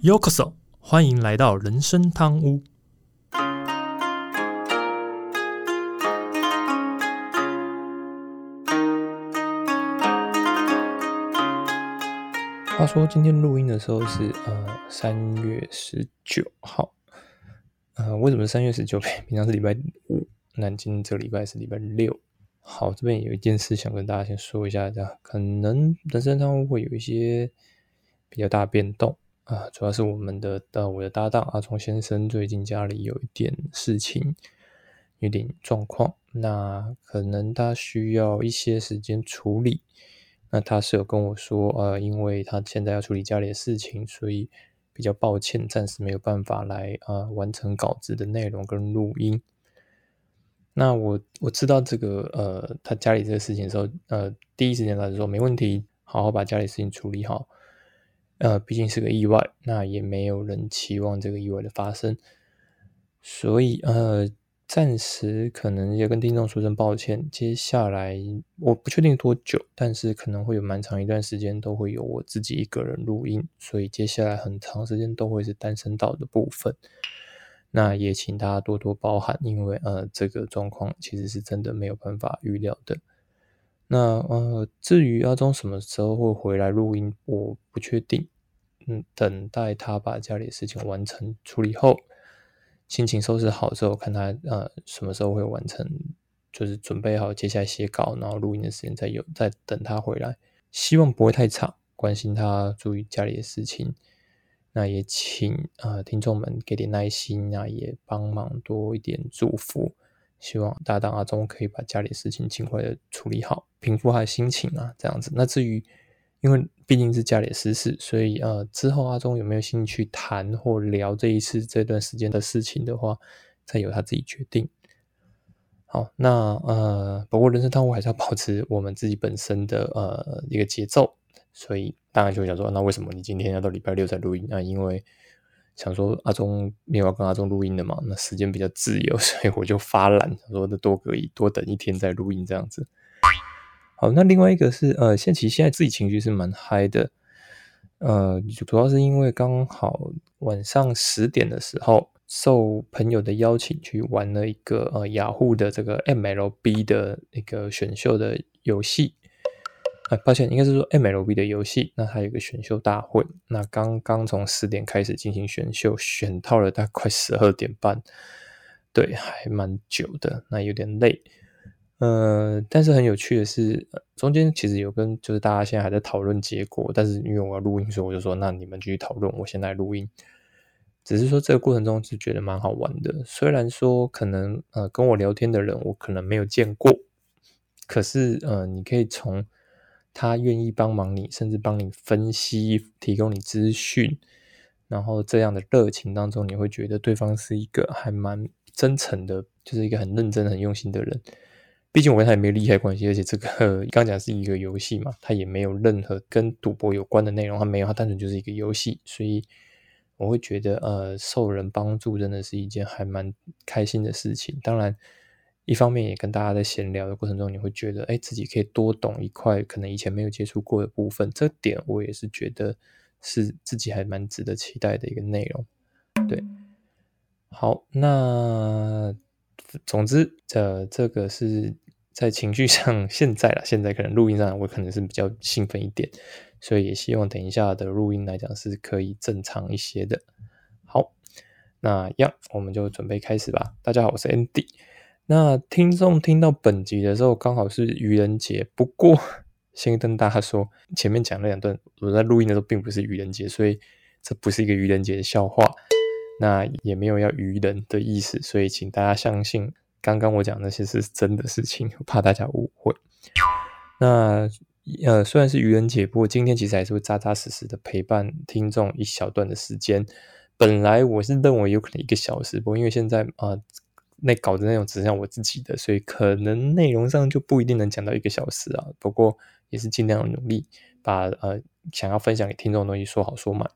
Yokoso，欢迎来到人生汤屋。话说今天录音的时候是呃三月十九号，呃为什么是三月十九？平常是礼拜五，南京这礼拜是礼拜六。好，这边有一件事想跟大家先说一下，这样可能人生汤屋会有一些比较大变动。啊，主要是我们的呃，我的搭档阿聪先生最近家里有一点事情，有点状况，那可能他需要一些时间处理。那他是有跟我说，呃，因为他现在要处理家里的事情，所以比较抱歉，暂时没有办法来呃完成稿子的内容跟录音。那我我知道这个呃，他家里这个事情的时候，呃，第一时间来说没问题，好好把家里事情处理好。呃，毕竟是个意外，那也没有人期望这个意外的发生，所以呃，暂时可能也跟听众说声抱歉。接下来我不确定多久，但是可能会有蛮长一段时间都会有我自己一个人录音，所以接下来很长时间都会是单声道的部分。那也请大家多多包涵，因为呃，这个状况其实是真的没有办法预料的。那呃，至于阿忠什么时候会回来录音，我不确定。嗯，等待他把家里的事情完成处理后，心情收拾好之后，看他呃什么时候会完成，就是准备好接下来写稿，然后录音的时间再有，再等他回来。希望不会太长，关心他注意家里的事情。那也请呃听众们给点耐心，那也帮忙多一点祝福。希望搭档阿忠可以把家里事情尽快的处理好，平复他的心情啊，这样子。那至于，因为毕竟是家里的私事，所以呃，之后阿忠有没有兴趣谈或聊这一次这段时间的事情的话，再由他自己决定。好，那呃，不过人生汤屋还是要保持我们自己本身的呃一个节奏，所以当然就想说，那为什么你今天要到礼拜六才录音啊？因为想说阿忠没有要跟阿忠录音的嘛，那时间比较自由，所以我就发懒，说那多可以多等一天再录音这样子。好，那另外一个是呃，现其实现在自己情绪是蛮嗨的，呃，主要是因为刚好晚上十点的时候，受朋友的邀请去玩了一个呃雅虎的这个 MLB 的一个选秀的游戏，啊，抱歉，应该是说 MLB 的游戏，那它有个选秀大会，那刚刚从十点开始进行选秀，选到了大概快十二点半，对，还蛮久的，那有点累。呃，但是很有趣的是，中间其实有跟就是大家现在还在讨论结果，但是因为我要录音，所以我就说那你们继续讨论，我先来录音。只是说这个过程中是觉得蛮好玩的，虽然说可能呃跟我聊天的人我可能没有见过，可是呃你可以从他愿意帮忙你，甚至帮你分析、提供你资讯，然后这样的热情当中，你会觉得对方是一个还蛮真诚的，就是一个很认真、很用心的人。毕竟我跟他也没有利害关系，而且这个刚讲是一个游戏嘛，他也没有任何跟赌博有关的内容，他没有，他单纯就是一个游戏，所以我会觉得，呃，受人帮助真的是一件还蛮开心的事情。当然，一方面也跟大家在闲聊的过程中，你会觉得，哎，自己可以多懂一块可能以前没有接触过的部分，这点我也是觉得是自己还蛮值得期待的一个内容。对，好，那。总之，这这个是在情绪上，现在了，现在可能录音上我可能是比较兴奋一点，所以也希望等一下的录音来讲是可以正常一些的。好，那样我们就准备开始吧。大家好，我是 Andy。那听众听到本集的时候，刚好是愚人节。不过先跟大家说，前面讲了两段我在录音的时候并不是愚人节，所以这不是一个愚人节的笑话。那也没有要愚人的意思，所以请大家相信刚刚我讲那些是真的事情，怕大家误会。那呃，虽然是愚人节，不过今天其实还是会扎扎实实的陪伴听众一小段的时间。本来我是认为有可能一个小时，不过因为现在啊，那稿子内容只剩下我自己的，所以可能内容上就不一定能讲到一个小时啊。不过也是尽量努力把呃想要分享给听众的东西说好说满。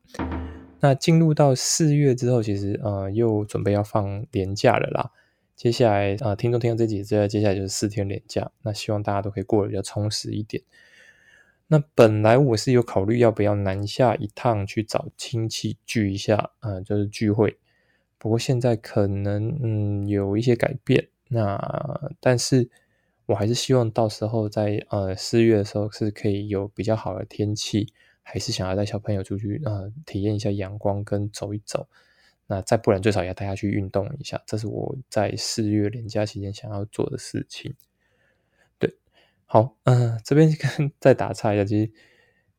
那进入到四月之后，其实呃又准备要放年假了啦。接下来啊，听众听到这几之后，接下来就是四天年假。那希望大家都可以过得比较充实一点。那本来我是有考虑要不要南下一趟去找亲戚聚一下，呃，就是聚会。不过现在可能嗯有一些改变，那但是我还是希望到时候在呃四月的时候是可以有比较好的天气，还是想要带小朋友出去呃体验一下阳光跟走一走。那再不然最少也要带他去运动一下，这是我在四月连假期间想要做的事情。对好，嗯，这边跟 再打岔一下，其实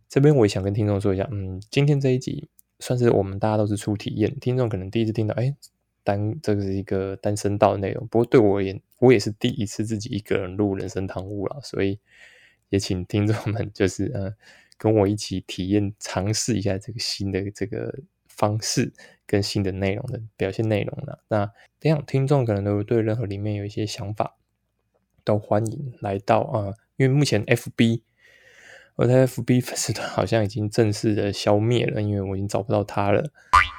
这边我也想跟听众说一下，嗯，今天这一集算是我们大家都是初体验，听众可能第一次听到，哎，单这个是一个单声道内容，不过对我而言，我也是第一次自己一个人录人生堂屋了，所以也请听众们就是呃跟我一起体验尝试一下这个新的这个方式跟新的内容的表现内容了。那这样听众可能都对任何里面有一些想法，都欢迎来到啊。因为目前 FB 我在 FB 粉丝团好像已经正式的消灭了，因为我已经找不到他了。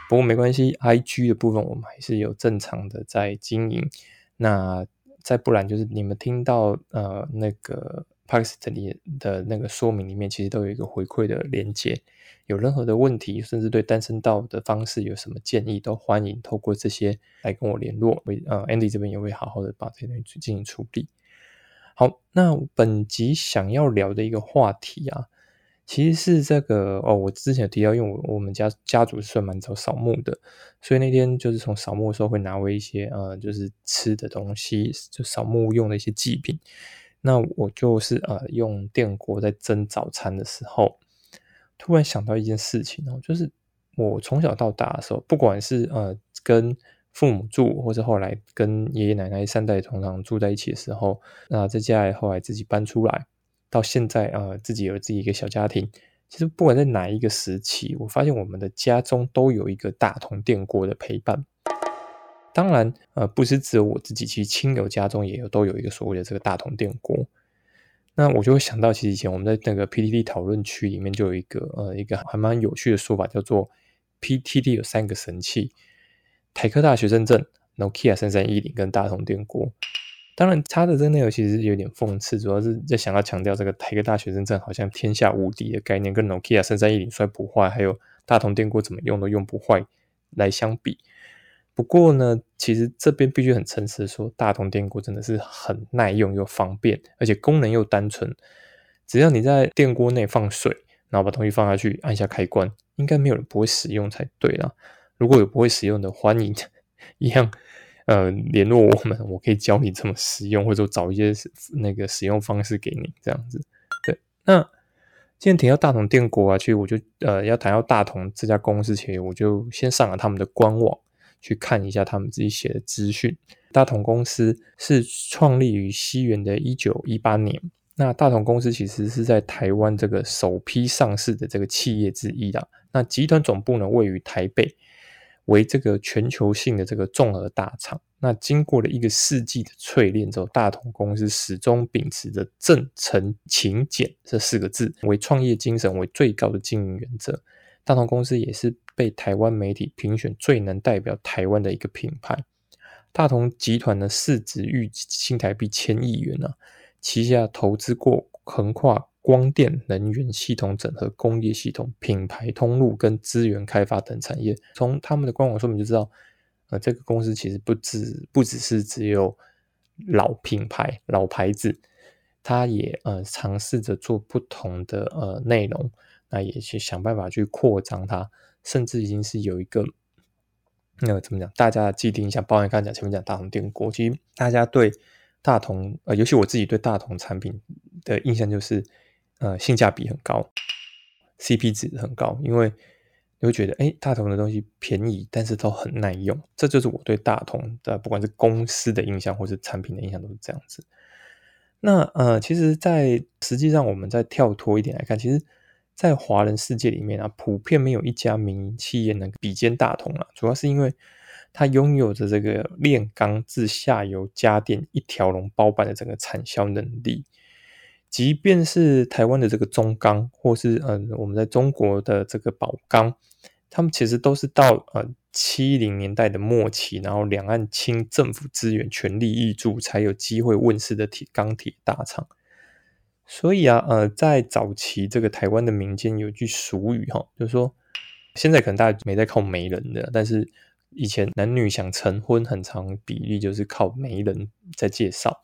不过没关系，IG 的部分我们还是有正常的在经营。那再不然就是你们听到呃那个 Pakistan 里的那个说明里面，其实都有一个回馈的连接。有任何的问题，甚至对单身道的方式有什么建议，都欢迎透过这些来跟我联络。为呃 Andy 这边也会好好的把这些东西进行处理。好，那本集想要聊的一个话题啊，其实是这个哦。我之前提到，因为我我们家家族是算蛮早扫墓的，所以那天就是从扫墓的时候会拿回一些呃，就是吃的东西，就扫墓用的一些祭品。那我就是呃，用电锅在蒸早餐的时候，突然想到一件事情哦，就是我从小到大的时候，不管是呃跟父母住，或者后来跟爷爷奶奶三代同堂住在一起的时候，那在家里后来自己搬出来，到现在啊，自己有自己一个小家庭。其实不管在哪一个时期，我发现我们的家中都有一个大同电锅的陪伴。当然，呃，不是只有我自己，其实亲友家中也有都有一个所谓的这个大同电锅。那我就会想到，其实以前我们在那个 PTT 讨论区里面就有一个呃一个还蛮有趣的说法，叫做 PTT 有三个神器。台科大学生证、Nokia 三三一零跟大同电锅，当然它的这个内容其实有点讽刺，主要是在想要强调这个台科大学生证好像天下无敌的概念，跟 Nokia 三三一零摔不坏，还有大同电锅怎么用都用不坏来相比。不过呢，其实这边必须很诚实的说，大同电锅真的是很耐用又方便，而且功能又单纯。只要你在电锅内放水，然后把东西放下去，按下开关，应该没有人不会使用才对啦。如果有不会使用的，欢迎 一样呃联络我们，我可以教你怎么使用，或者找一些那个使用方式给你这样子。对，那今天提到大同电锅啊，其实我就呃要谈到大同这家公司前，我就先上了他们的官网去看一下他们自己写的资讯。大同公司是创立于西元的一九一八年。那大同公司其实是在台湾这个首批上市的这个企业之一的。那集团总部呢位于台北。为这个全球性的这个综合大厂，那经过了一个世纪的淬炼之后，大同公司始终秉持着正诚勤俭这四个字为创业精神为最高的经营原则。大同公司也是被台湾媒体评选最能代表台湾的一个品牌。大同集团的市值逾新台币千亿元呢，旗下投资过横跨。光电、能源系统整合、工业系统、品牌通路跟资源开发等产业，从他们的官网说明就知道，呃，这个公司其实不只不只是只有老品牌、老牌子，它也呃尝试着做不同的呃内容，那也去想办法去扩张它，甚至已经是有一个那个怎么讲，大家既定一下，包含刚才讲前面讲大同电锅，其实大家对大同呃，尤其我自己对大同产品的印象就是。呃，性价比很高，CP 值很高，因为你会觉得，哎，大同的东西便宜，但是都很耐用，这就是我对大同的不管是公司的印象或者产品的印象都是这样子。那呃，其实，在实际上我们再跳脱一点来看，其实，在华人世界里面啊，普遍没有一家民营企业能比肩大同啊，主要是因为它拥有着这个炼钢至下游家电一条龙包办的整个产销能力。即便是台湾的这个中钢，或是嗯，我们在中国的这个宝钢，他们其实都是到呃七零年代的末期，然后两岸清政府资源全力挹注，才有机会问世的铁钢铁大厂。所以啊，呃，在早期这个台湾的民间有句俗语哈，就是说，现在可能大家没在靠媒人的，但是以前男女想成婚，很长比例就是靠媒人在介绍。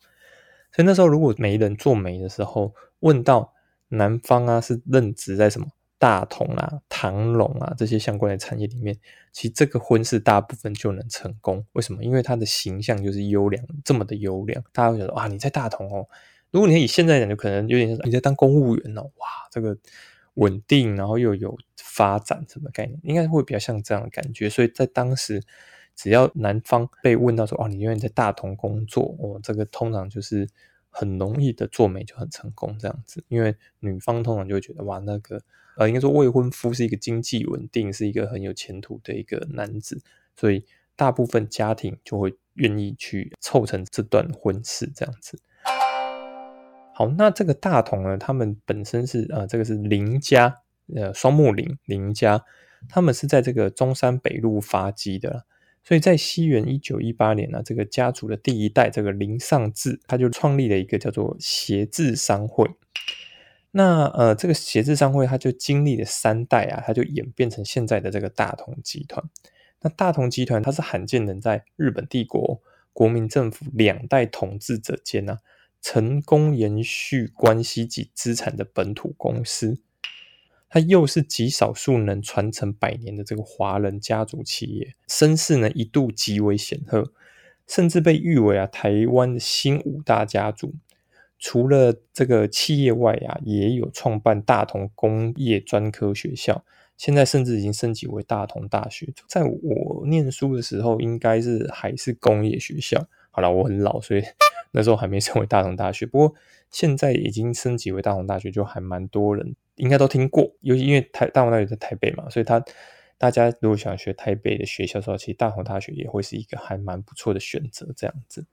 所以那时候如果媒人做媒的时候，问到男方啊是任职在什么大同啊、唐龙啊这些相关的产业里面，其实这个婚事大部分就能成功。为什么？因为他的形象就是优良，这么的优良，大家会觉得哇，你在大同哦。如果你以现在讲，就可能有点像你在当公务员哦，哇，这个稳定，然后又有发展，什么概念？应该会比较像这样的感觉。所以在当时，只要男方被问到说，哦，你愿意在大同工作，哦，这个通常就是很容易的做媒就很成功这样子。因为女方通常就会觉得，哇，那个呃，应该说未婚夫是一个经济稳定，是一个很有前途的一个男子，所以大部分家庭就会愿意去凑成这段婚事这样子。好，那这个大同呢？他们本身是呃，这个是林家，呃，双木林林家，他们是在这个中山北路发迹的，所以在西元一九一八年呢，这个家族的第一代这个林尚志，他就创立了一个叫做协志商会。那呃，这个协志商会，他就经历了三代啊，他就演变成现在的这个大同集团。那大同集团，它是罕见能在日本帝国国民政府两代统治者间呢。成功延续关系及资产的本土公司，它又是极少数能传承百年的这个华人家族企业，声势呢一度极为显赫，甚至被誉为啊台湾的新五大家族。除了这个企业外啊，也有创办大同工业专科学校，现在甚至已经升级为大同大学。在我念书的时候，应该是还是工业学校。好了，我很老，所以。那时候还没成为大同大学，不过现在已经升级为大同大学，就还蛮多人应该都听过。尤其因为台大同大学在台北嘛，所以他大家如果想学台北的学校的时候，其实大同大学也会是一个还蛮不错的选择。这样子，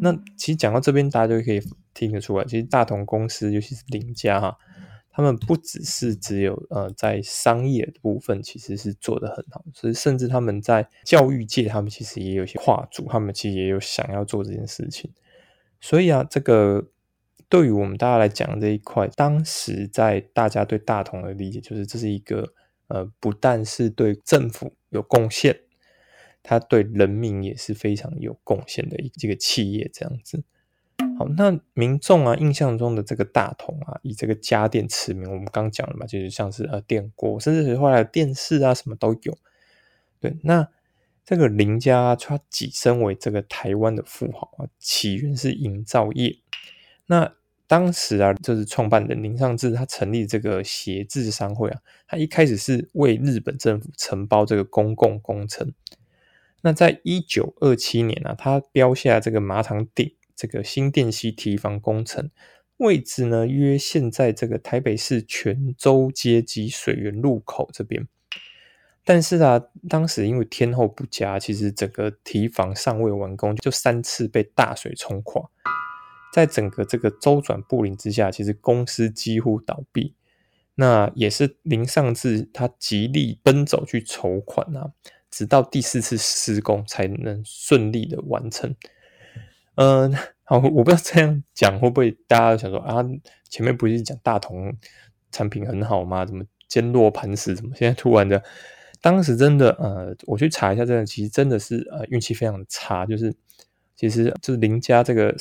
那其实讲到这边，大家就可以听得出来，其实大同公司，尤其是林家哈，他们不只是只有呃在商业的部分其实是做得很好，所以甚至他们在教育界，他们其实也有些跨足，他们其实也有想要做这件事情。所以啊，这个对于我们大家来讲这一块，当时在大家对大同的理解，就是这是一个呃，不但是对政府有贡献，它对人民也是非常有贡献的一这个企业这样子。好，那民众啊印象中的这个大同啊，以这个家电驰名，我们刚讲了嘛，就是像是呃电锅，甚至是后来电视啊什么都有。对，那。这个林家他跻身为这个台湾的富豪啊，起源是营造业。那当时啊，就是创办人林尚志，他成立这个协志商会啊，他一开始是为日本政府承包这个公共工程。那在一九二七年啊，他标下这个马场顶这个新店溪堤防工程位置呢，约现在这个台北市泉州街及水源路口这边。但是啊，当时因为天候不佳，其实整个堤防尚未完工，就三次被大水冲垮。在整个这个周转不灵之下，其实公司几乎倒闭。那也是林尚志他极力奔走去筹款啊，直到第四次施工才能顺利的完成。嗯，好，我不知道这样讲会不会大家想说啊，前面不是讲大同产品很好吗？怎么坚若磐石？怎么现在突然的？当时真的，呃，我去查一下，真的其实真的是，呃，运气非常差。就是，其实就是林家这个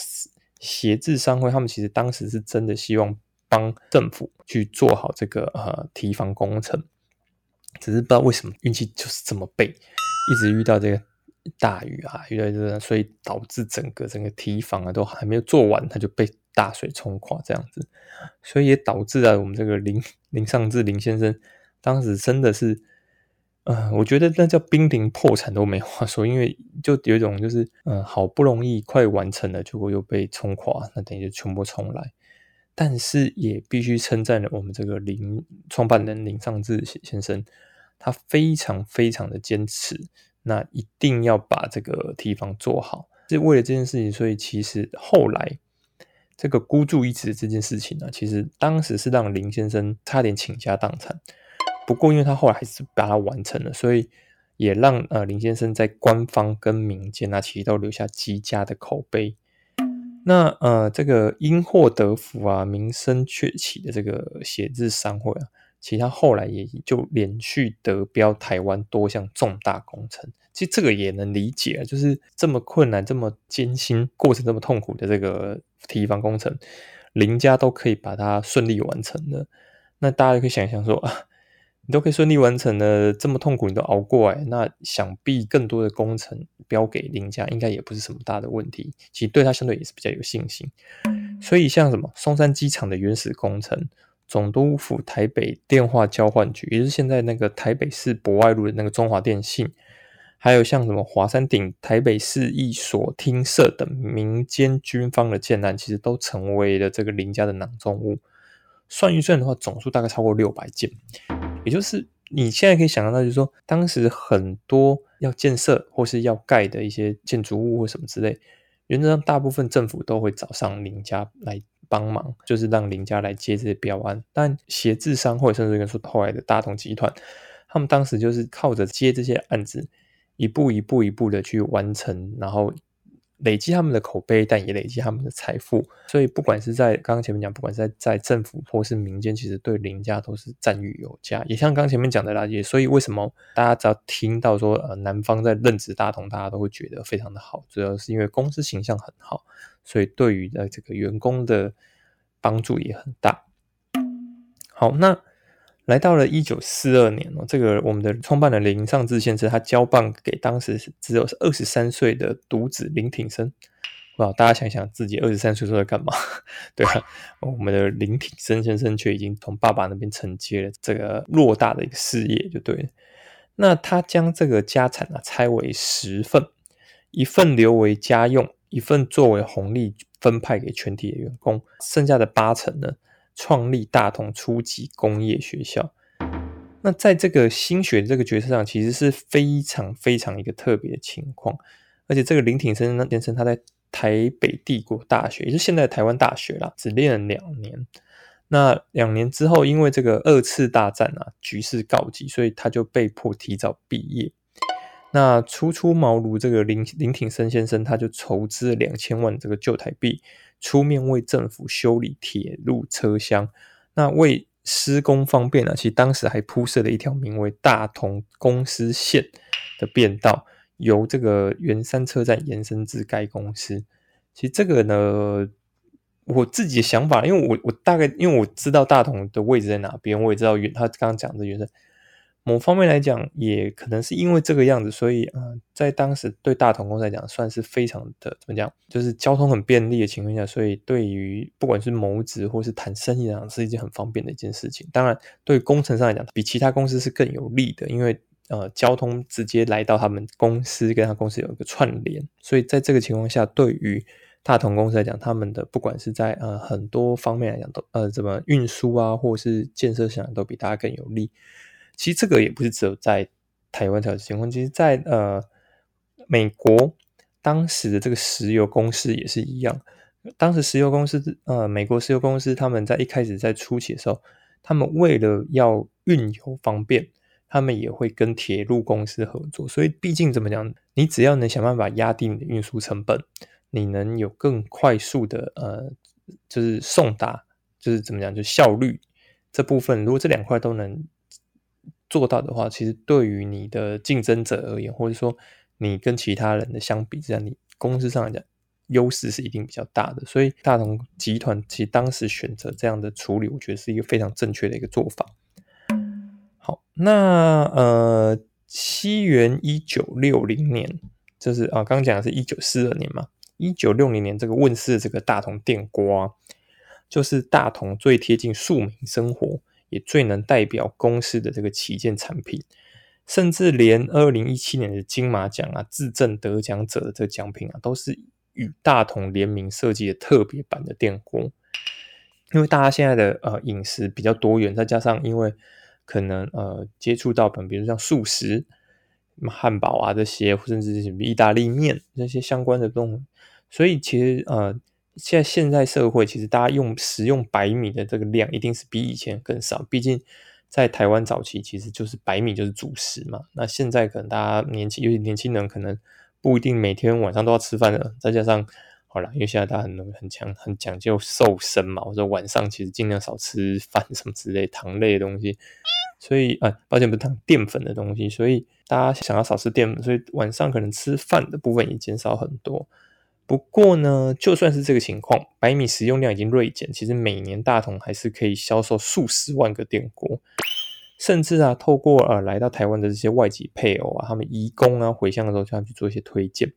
协志商会，他们其实当时是真的希望帮政府去做好这个呃堤防工程，只是不知道为什么运气就是这么背，一直遇到这个大雨啊，遇到这个，所以导致整个整个堤防啊都还没有做完，它就被大水冲垮这样子，所以也导致了我们这个林林尚志林先生当时真的是。呃，我觉得那叫濒临破产都没话说，因为就有一种就是，嗯，好不容易快完成了，结果又被冲垮，那等于就全部重来。但是也必须称赞了我们这个林创办人林尚志先生，他非常非常的坚持，那一定要把这个地方做好，是为了这件事情。所以其实后来这个孤注一掷这件事情呢，其实当时是让林先生差点倾家荡产。不过，因为他后来还是把它完成了，所以也让呃林先生在官方跟民间啊，其实都留下极佳的口碑。那呃，这个因祸得福啊，名声鹊起的这个写字商会啊，其实他后来也就连续得标台湾多项重大工程。其实这个也能理解啊，就是这么困难、这么艰辛、过程这么痛苦的这个提防工程，林家都可以把它顺利完成的。那大家可以想象说啊。你都可以顺利完成了，这么痛苦你都熬过来，那想必更多的工程标给林家，应该也不是什么大的问题。其实对他相对也是比较有信心。所以像什么松山机场的原始工程、总督府台北电话交换局，也就是现在那个台北市博爱路的那个中华电信，还有像什么华山顶台北市一所厅舍等民间军方的建案，其实都成为了这个林家的囊中物。算一算的话，总数大概超过六百件。也就是你现在可以想象到，就是说当时很多要建设或是要盖的一些建筑物或什么之类，原则上大部分政府都会找上林家来帮忙，就是让林家来接这些标案。但协制商会甚至跟说后来的大同集团，他们当时就是靠着接这些案子，一步一步一步的去完成，然后。累积他们的口碑，但也累积他们的财富。所以，不管是在刚刚前面讲，不管是在在政府或是民间，其实对林家都是赞誉有加。也像刚前面讲的啦，也所以为什么大家只要听到说呃南方在任职大同，大家都会觉得非常的好，主要是因为公司形象很好，所以对于呃这个员工的帮助也很大。好，那。来到了一九四二年哦，这个我们的创办人林尚志先生，他交棒给当时只有二十三岁的独子林挺生。哇，大家想想自己二十三岁时候在干嘛？对啊，我们的林挺生先生却已经从爸爸那边承接了这个偌大的一个事业，就对了。那他将这个家产呢拆为十份，一份留为家用，一份作为红利分派给全体的员工，剩下的八成呢？创立大同初级工业学校，那在这个新学这个角色上，其实是非常非常一个特别的情况。而且这个林挺生先生，他在台北帝国大学，也就是现在台湾大学啦，只练了两年。那两年之后，因为这个二次大战啊，局势告急，所以他就被迫提早毕业。那初出茅庐这个林林挺生先生，他就筹资两千万这个旧台币。出面为政府修理铁路车厢，那为施工方便呢？其实当时还铺设了一条名为大同公司线的便道，由这个圆山车站延伸至该公司。其实这个呢，我自己的想法，因为我我大概因为我知道大同的位置在哪边，我也知道原他刚刚讲的原生。某方面来讲，也可能是因为这个样子，所以啊，在当时对大同公司来讲，算是非常的怎么讲，就是交通很便利的情况下，所以对于不管是谋职或是谈生意来讲，是一件很方便的一件事情。当然，对工程上来讲，比其他公司是更有利的，因为呃，交通直接来到他们公司，跟他公司有一个串联，所以在这个情况下，对于大同公司来讲，他们的不管是在呃很多方面来讲，都呃怎么运输啊，或是建设上都比大家更有利。其实这个也不是只有在台湾才有情况，其实，在呃美国当时的这个石油公司也是一样。当时石油公司呃，美国石油公司他们在一开始在初期的时候，他们为了要运油方便，他们也会跟铁路公司合作。所以，毕竟怎么讲，你只要能想办法压低你的运输成本，你能有更快速的呃，就是送达，就是怎么讲，就效率这部分，如果这两块都能。做到的话，其实对于你的竞争者而言，或者说你跟其他人的相比之下，你公司上来讲优势是一定比较大的。所以大同集团其实当时选择这样的处理，我觉得是一个非常正确的一个做法。好，那呃，西元一九六零年，就是啊，刚刚讲的是一九四二年嘛，一九六零年这个问世的这个大同电锅，就是大同最贴近庶民生活。也最能代表公司的这个旗舰产品，甚至连二零一七年的金马奖啊，自证得奖者的这个奖品啊，都是与大同联名设计的特别版的电锅。因为大家现在的呃饮食比较多元，再加上因为可能呃接触到本，比如像素食、汉堡啊这些，甚至是意大利面这些相关的东西，所以其实呃。现在现在社会其实大家用食用白米的这个量一定是比以前更少，毕竟在台湾早期其实就是白米就是主食嘛。那现在可能大家年轻，尤其年轻人可能不一定每天晚上都要吃饭的，再加上好了，因为现在大家很很强很讲究瘦身嘛，我说晚上其实尽量少吃饭什么之类糖类的东西，所以啊，抱歉不是糖淀粉的东西，所以大家想要少吃淀粉，所以晚上可能吃饭的部分也减少很多。不过呢，就算是这个情况，白米食用量已经锐减，其实每年大同还是可以销售数十万个电锅，甚至啊，透过呃来到台湾的这些外籍配偶啊，他们移工啊回乡的时候，就要去做一些推荐。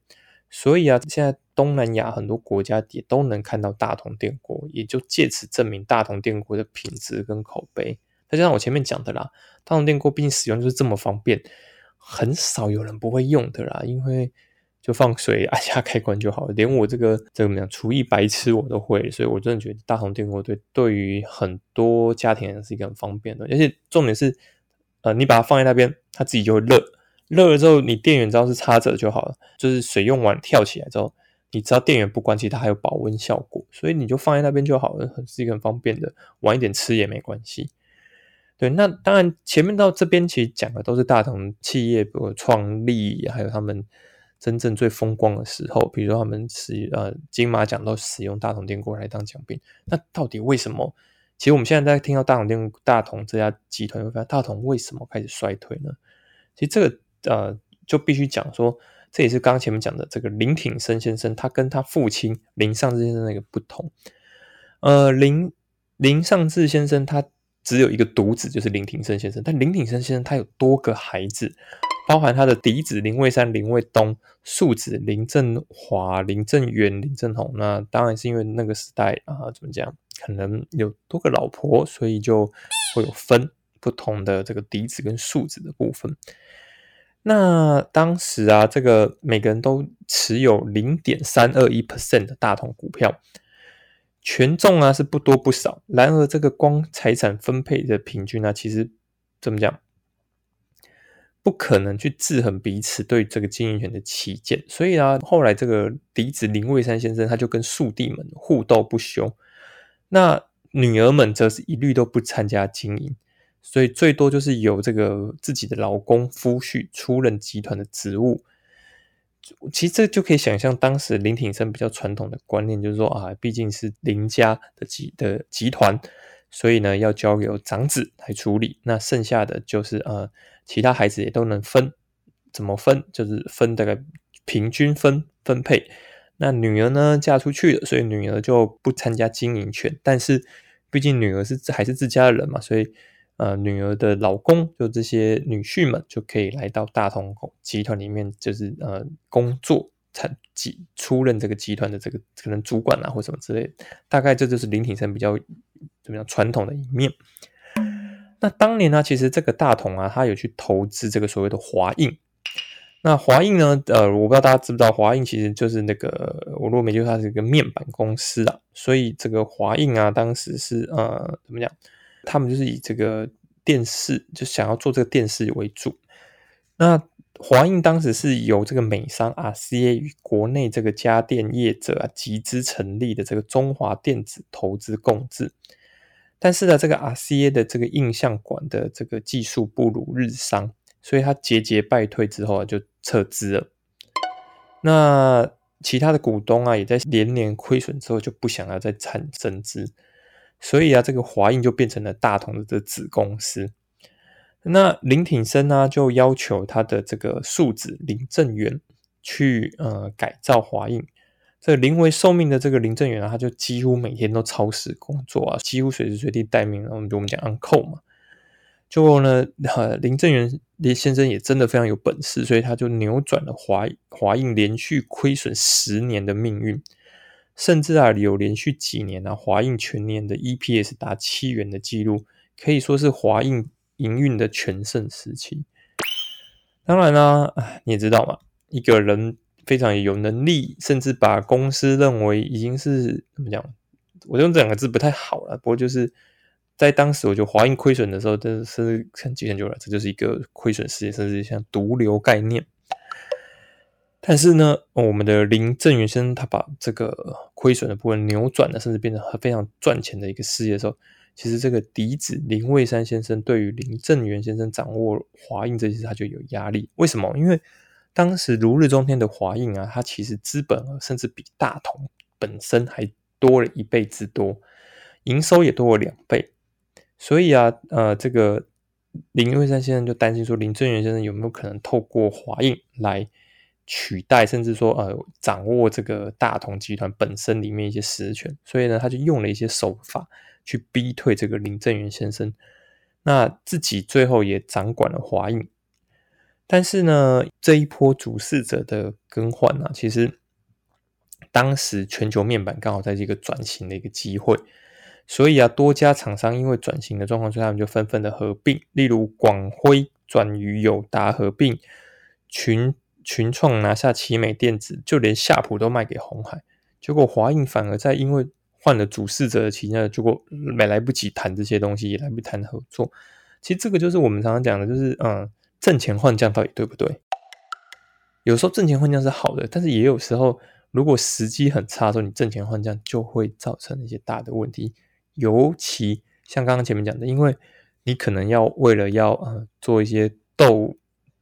所以啊，现在东南亚很多国家也都能看到大同电锅，也就借此证明大同电锅的品质跟口碑。再加上我前面讲的啦，大同电锅毕竟使用就是这么方便，很少有人不会用的啦，因为。就放水按 下开关就好了，连我这个怎么样厨艺白痴我都会，所以我真的觉得大同电锅对对于很多家庭是一个很方便的，而且重点是，呃，你把它放在那边，它自己就会热，热了之后你电源只要是插着就好了，就是水用完跳起来之后，你只要电源不关，其实它还有保温效果，所以你就放在那边就好了，是一个很方便的，晚一点吃也没关系。对，那当然前面到这边其实讲的都是大同企业比如创立，还有他们。真正最风光的时候，比如说他们使呃金马奖都使用大同电锅来当奖品，那到底为什么？其实我们现在在听到大同电大同这家集团，会发现大同为什么开始衰退呢？其实这个呃就必须讲说，这也是刚刚前面讲的这个林挺生先生，他跟他父亲林尚志先生那个不同。呃，林林尚志先生他只有一个独子，就是林挺生先生，但林挺生先生他有多个孩子。包含他的嫡子林卫山、林卫东、庶子林振华、林振元、林振宏。那当然是因为那个时代啊，怎么讲，可能有多个老婆，所以就会有分不同的这个嫡子跟庶子的部分。那当时啊，这个每个人都持有零点三二一 percent 的大同股票，权重啊是不多不少。然而，这个光财产分配的平均呢，其实怎么讲？不可能去制衡彼此对这个经营权的起见，所以啊，后来这个嫡子林卫山先生他就跟庶弟们互斗不休，那女儿们则是一律都不参加经营，所以最多就是由这个自己的老公夫婿出任集团的职务。其实这就可以想象当时林挺生比较传统的观念，就是说啊，毕竟是林家的集的集团。所以呢，要交由长子来处理，那剩下的就是呃，其他孩子也都能分，怎么分？就是分大概平均分分配。那女儿呢嫁出去了，所以女儿就不参加经营权。但是毕竟女儿是还是自家的人嘛，所以呃，女儿的老公就这些女婿们就可以来到大同集团里面，就是呃工作，参集出任这个集团的这个可能主管啊或什么之类。大概这就是林挺生比较。怎么样？传统的一面。那当年呢，其实这个大同啊，他有去投资这个所谓的华映。那华映呢，呃，我不知道大家知不知道，华映其实就是那个我如果没记错，它是一个面板公司啊。所以这个华映啊，当时是呃，怎么讲？他们就是以这个电视，就想要做这个电视为主。那华映当时是由这个美商 RCA 与国内这个家电业者啊集资成立的这个中华电子投资共治，但是呢，这个 RCA 的这个印象馆的这个技术不如日商，所以他节节败退之后啊就撤资了。那其他的股东啊也在连年亏损之后就不想要再产增资，所以啊，这个华映就变成了大同的子公司。那林挺生呢，就要求他的这个庶子林正元去呃改造华映。这临危受命的这个林正元啊，他就几乎每天都超时工作啊，几乎随时随地待命。我们就我们讲 uncle 嘛。最后呢，林正元林先生也真的非常有本事，所以他就扭转了华华映连续亏损十年的命运，甚至啊有连续几年啊华映全年的 EPS 达七元的记录，可以说是华映。营运的全盛时期，当然啦，你也知道嘛，一个人非常有能力，甚至把公司认为已经是怎么讲？我用这两个字不太好了。不过就是在当时，我觉得华映亏损的时候，真的是很久很久了，这就是一个亏损事业，甚至像毒瘤概念。但是呢，我们的林正元先生他把这个亏损的部分扭转了，甚至变成非常赚钱的一个事业的时候。其实这个嫡子林蔚山先生对于林正元先生掌握华印这件事，他就有压力。为什么？因为当时如日中天的华印啊，它其实资本额甚至比大同本身还多了一倍之多，营收也多了两倍。所以啊，呃，这个林蔚山先生就担心说，林正元先生有没有可能透过华印来取代，甚至说呃掌握这个大同集团本身里面一些实权？所以呢，他就用了一些手法去逼退这个林正元先生。那自己最后也掌管了华映，但是呢，这一波主事者的更换呢，其实当时全球面板刚好在这个转型的一个机会，所以啊，多家厂商因为转型的状况，所以他们就纷纷的合并，例如广辉转与友达合并，群群创拿下奇美电子，就连夏普都卖给红海，结果华映反而在因为。换了主事者的旗下，结果没来不及谈这些东西，也来不及谈合作。其实这个就是我们常常讲的，就是嗯，挣钱换将到底对不对？有时候挣钱换将是好的，但是也有时候，如果时机很差的时候，你挣钱换将就会造成一些大的问题。尤其像刚刚前面讲的，因为你可能要为了要呃做一些斗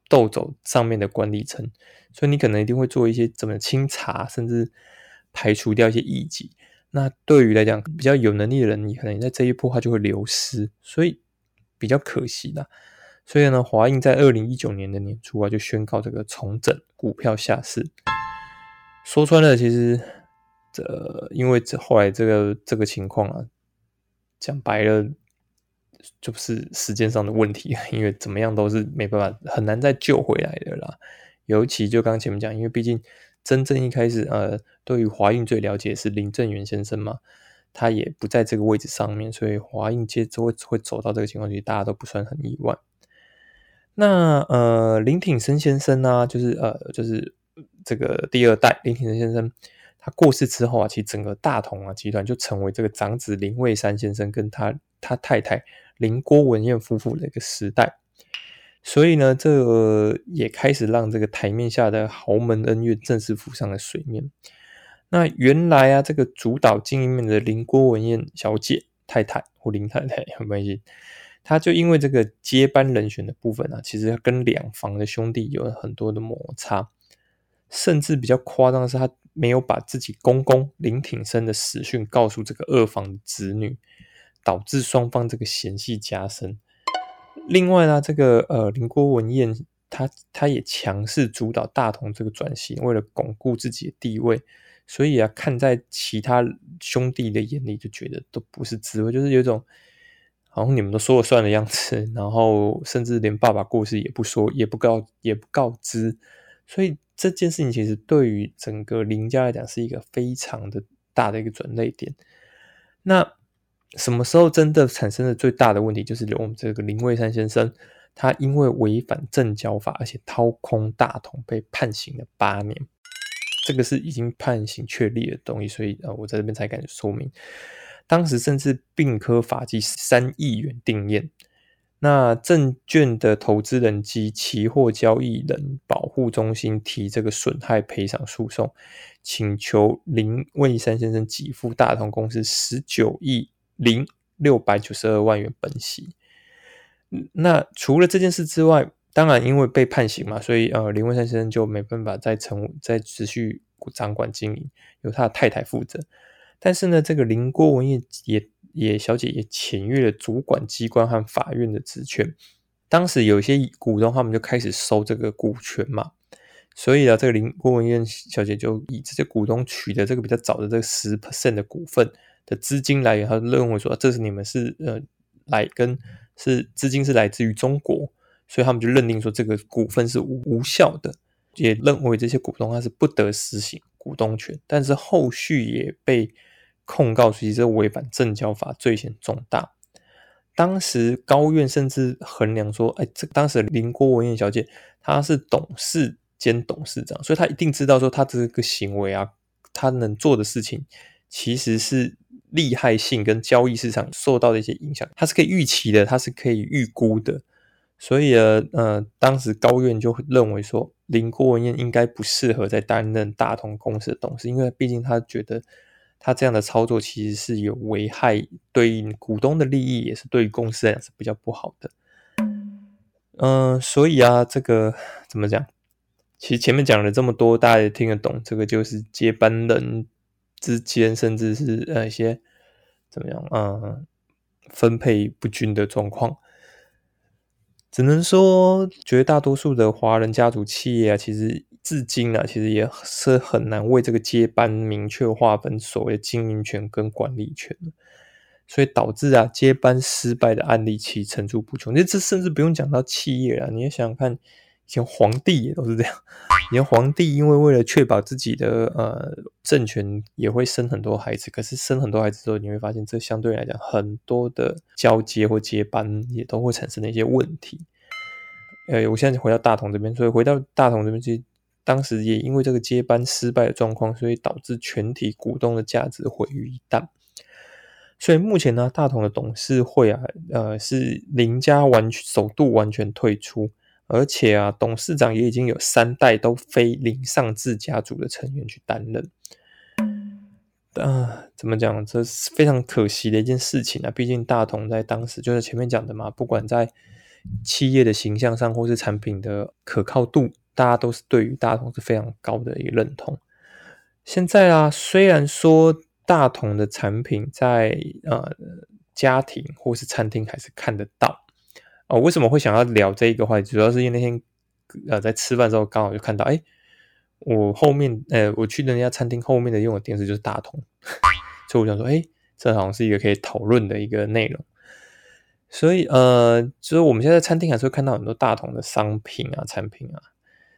斗走上面的管理层，所以你可能一定会做一些怎么清查，甚至排除掉一些异己。那对于来讲比较有能力的人，你可能在这一波他就会流失，所以比较可惜的。所以呢，华映在二零一九年的年初啊，就宣告这个重整股票下市。说穿了，其实这因为这后来这个这个情况啊，讲白了就是时间上的问题，因为怎么样都是没办法很难再救回来的啦。尤其就刚刚前面讲，因为毕竟。真正一开始，呃，对于华映最了解是林正元先生嘛，他也不在这个位置上面，所以华映接着会会走到这个情况，其实大家都不算很意外。那呃，林挺生先生呢，就是呃，就是这个第二代林挺生先生，他过世之后啊，其实整个大同啊集团就成为这个长子林蔚山先生跟他他太太林郭文燕夫妇的一个时代。所以呢，这也开始让这个台面下的豪门恩怨正式浮上了水面。那原来啊，这个主导经营面的林郭文燕小姐太太或林太太 有关系，她就因为这个接班人选的部分啊，其实跟两房的兄弟有了很多的摩擦，甚至比较夸张的是，她没有把自己公公林挺生的死讯告诉这个二房的子女，导致双方这个嫌隙加深。另外呢，这个呃林郭文燕，他他也强势主导大同这个转型，为了巩固自己的地位，所以啊，看在其他兄弟的眼里，就觉得都不是滋味，就是有种好像你们都说了算的样子，然后甚至连爸爸过世也不说，也不告也不告知，所以这件事情其实对于整个林家来讲是一个非常的大的一个转捩点。那。什么时候真的产生了最大的问题？就是我们这个林蔚山先生，他因为违反证交法，而且掏空大同，被判刑了八年。这个是已经判刑确立的东西，所以呃，我在这边才敢说明。当时甚至并科法纪三亿元定验。那证券的投资人及期货交易人保护中心提这个损害赔偿诉讼，请求林蔚山先生给付大同公司十九亿。零六百九十二万元本息。那除了这件事之外，当然因为被判刑嘛，所以呃林文山先生就没办法再成再持续掌管经营，由他的太太负责。但是呢，这个林郭文业也也小姐也僭越了主管机关和法院的职权。当时有些股东他们就开始收这个股权嘛，所以啊，这个林郭文燕小姐就以这些股东取得这个比较早的这个十 percent 的股份。的资金来源，他认为说这是你们是呃来跟是资金是来自于中国，所以他们就认定说这个股份是无无效的，也认为这些股东他是不得实行股东权，但是后续也被控告其实违反证交法，罪嫌重大。当时高院甚至衡量说，哎，这当时林郭文燕小姐她是董事兼董事长，所以她一定知道说她这个行为啊，她能做的事情其实是。利害性跟交易市场受到的一些影响，它是可以预期的，它是可以预估的。所以呃，呃，当时高院就认为说，林郭文燕应该不适合再担任大同公司的董事，因为毕竟他觉得他这样的操作其实是有危害对股东的利益，也是对于公司来讲是比较不好的。嗯，所以啊，这个怎么讲？其实前面讲了这么多，大家也听得懂，这个就是接班人之间，甚至是呃一些怎么样，嗯，分配不均的状况。只能说，绝大多数的华人家族企业啊，其实至今啊，其实也是很难为这个接班明确划分所谓的经营权跟管理权所以导致啊，接班失败的案例其层出不穷。那这甚至不用讲到企业了，你也想想看，以前皇帝也都是这样。以前皇帝因为为了确保自己的呃政权，也会生很多孩子。可是生很多孩子之后，你会发现这相对来讲，很多的交接或接班也都会产生的一些问题。呃，我现在回到大同这边，所以回到大同这边，其实当时也因为这个接班失败的状况，所以导致全体股东的价值毁于一旦。所以目前呢，大同的董事会啊，呃，是林家完全首度完全退出，而且啊，董事长也已经有三代都非林尚志家族的成员去担任。啊，怎么讲？这是非常可惜的一件事情啊！毕竟大同在当时就是前面讲的嘛，不管在企业的形象上，或是产品的可靠度，大家都是对于大同是非常高的一个认同。现在啊，虽然说，大同的产品在呃家庭或是餐厅还是看得到哦。为什么会想要聊这一个话题？主要是因为那天呃在吃饭之后刚好就看到，哎，我后面呃我去人家餐厅后面的用的电视就是大同，所以我想说，哎，这好像是一个可以讨论的一个内容。所以呃，就是我们现在餐厅还是会看到很多大同的商品啊产品啊，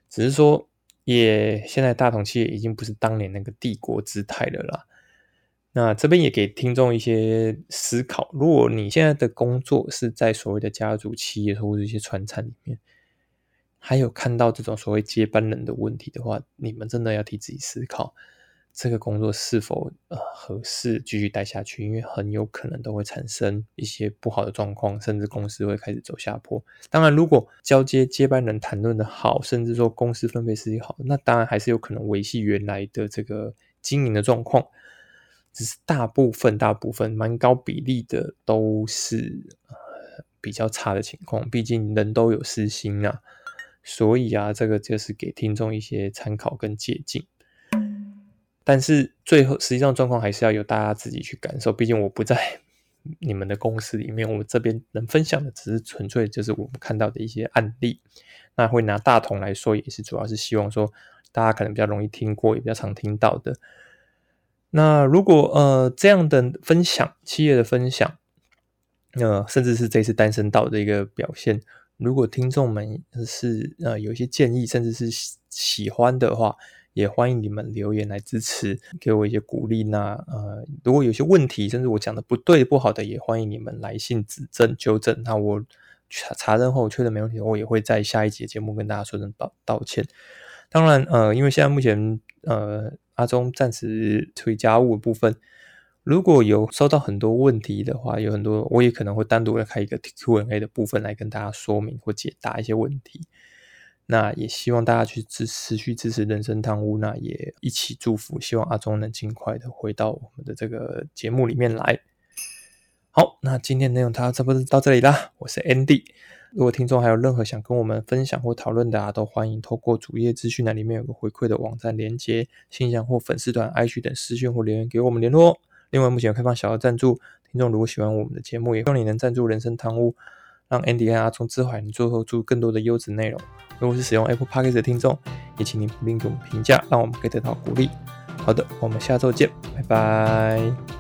只是说也现在大同企业已经不是当年那个帝国姿态的啦。那这边也给听众一些思考：如果你现在的工作是在所谓的家族企业或者一些传产里面，还有看到这种所谓接班人的问题的话，你们真的要替自己思考，这个工作是否呃合适继续待下去？因为很有可能都会产生一些不好的状况，甚至公司会开始走下坡。当然，如果交接接班人谈论的好，甚至说公司分配事情好，那当然还是有可能维系原来的这个经营的状况。只是大部分、大部分蛮高比例的都是比较差的情况，毕竟人都有私心啊，所以啊，这个就是给听众一些参考跟借鉴。但是最后实际上状况还是要由大家自己去感受，毕竟我不在 你们的公司里面，我这边能分享的只是纯粹就是我们看到的一些案例。那会拿大同来说，也是主要是希望说大家可能比较容易听过，也比较常听到的。那如果呃这样的分享，企业的分享，呃，甚至是这次单身岛的一个表现，如果听众们是呃有一些建议，甚至是喜欢的话，也欢迎你们留言来支持，给我一些鼓励。那呃，如果有些问题，甚至我讲的不对不好的，也欢迎你们来信指正纠正。那我查查证后确认没问题，我也会在下一节节目跟大家说声道道歉。当然，呃，因为现在目前呃。阿中暂时处理家务的部分，如果有收到很多问题的话，有很多我也可能会单独的开一个 Q&A 的部分来跟大家说明或解答一些问题。那也希望大家去支持续支持人生汤屋，那也一起祝福，希望阿中能尽快的回到我们的这个节目里面来。好，那今天内容它差不多到这里啦，我是 Andy。如果听众还有任何想跟我们分享或讨论的啊，都欢迎透过主页资讯栏里面有个回馈的网站连接、信箱或粉丝团、IG 等私讯或留言给我们联络。另外，目前有开放小额赞助，听众如果喜欢我们的节目，也希望你能赞助人生汤屋，让 Andy 和阿聪之后能做出更多的优质内容。如果是使用 Apple Podcast 的听众，也请您评给我们评价，让我们可以得到鼓励。好的，我们下周见，拜拜。